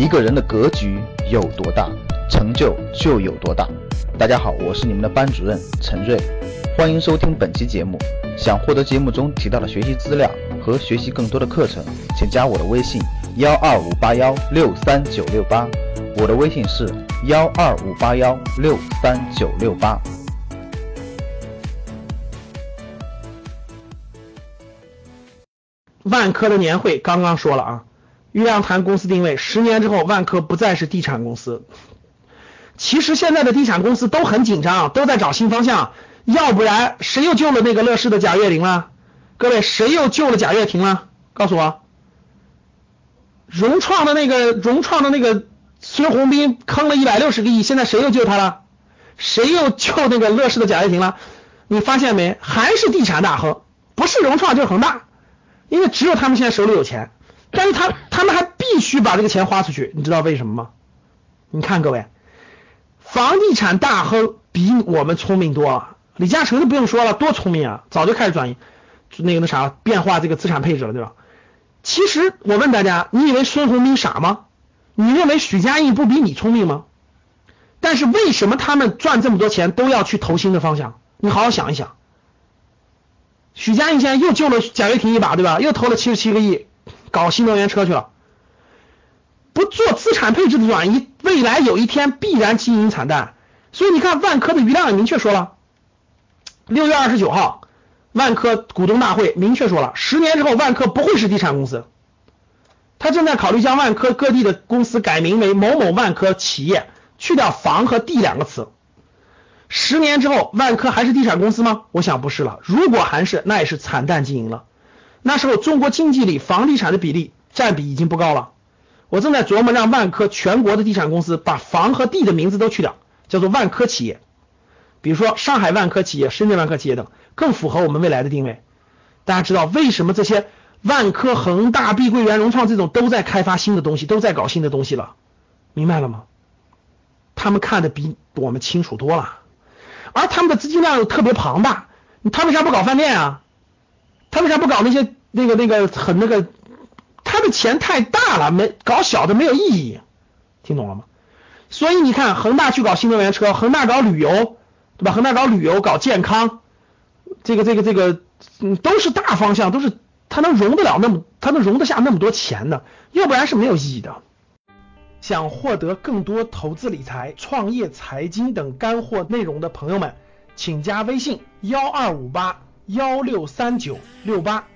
一个人的格局有多大，成就就有多大。大家好，我是你们的班主任陈瑞，欢迎收听本期节目。想获得节目中提到的学习资料和学习更多的课程，请加我的微信幺二五八幺六三九六八。我的微信是幺二五八幺六三九六八。万科的年会刚刚说了啊，余亮谈公司定位，十年之后万科不再是地产公司。其实现在的地产公司都很紧张，都在找新方向，要不然谁又救了那个乐视的贾跃亭了？各位，谁又救了贾跃亭了？告诉我，融创的那个融创的那个孙宏斌坑了一百六十个亿，现在谁又救他了？谁又救那个乐视的贾跃亭了？你发现没？还是地产大亨，不是融创就是恒大。因为只有他们现在手里有钱，但是他他们还必须把这个钱花出去，你知道为什么吗？你看各位，房地产大亨比我们聪明多了，李嘉诚就不用说了，多聪明啊，早就开始转移那个那啥变化这个资产配置了，对吧？其实我问大家，你以为孙宏斌傻吗？你认为许家印不比你聪明吗？但是为什么他们赚这么多钱都要去投新的方向？你好好想一想。许家印现在又救了贾跃亭一把，对吧？又投了七十七个亿搞新能源车去了。不做资产配置的转移，未来有一天必然经营惨淡。所以你看，万科的余亮也明确说了，六月二十九号，万科股东大会明确说了，十年之后万科不会是地产公司。他正在考虑将万科各地的公司改名为某某万科企业，去掉房和地两个词。十年之后，万科还是地产公司吗？我想不是了。如果还是，那也是惨淡经营了。那时候中国经济里房地产的比例占比已经不高了。我正在琢磨让万科全国的地产公司把房和地的名字都去掉，叫做万科企业。比如说上海万科企业、深圳万科企业等，更符合我们未来的定位。大家知道为什么这些万科、恒大、碧桂园、融创这种都在开发新的东西，都在搞新的东西了？明白了吗？他们看的比我们清楚多了。而他们的资金量又特别庞大，他为啥不搞饭店啊？他为啥不搞那些那个那个很那个？他的钱太大了，没搞小的没有意义，听懂了吗？所以你看，恒大去搞新能源车，恒大搞旅游，对吧？恒大搞旅游搞健康，这个这个这个，嗯，都是大方向，都是他能容得了那么，他能容得下那么多钱的，要不然是没有意义的。想获得更多投资理财、创业财经等干货内容的朋友们，请加微信幺二五八幺六三九六八。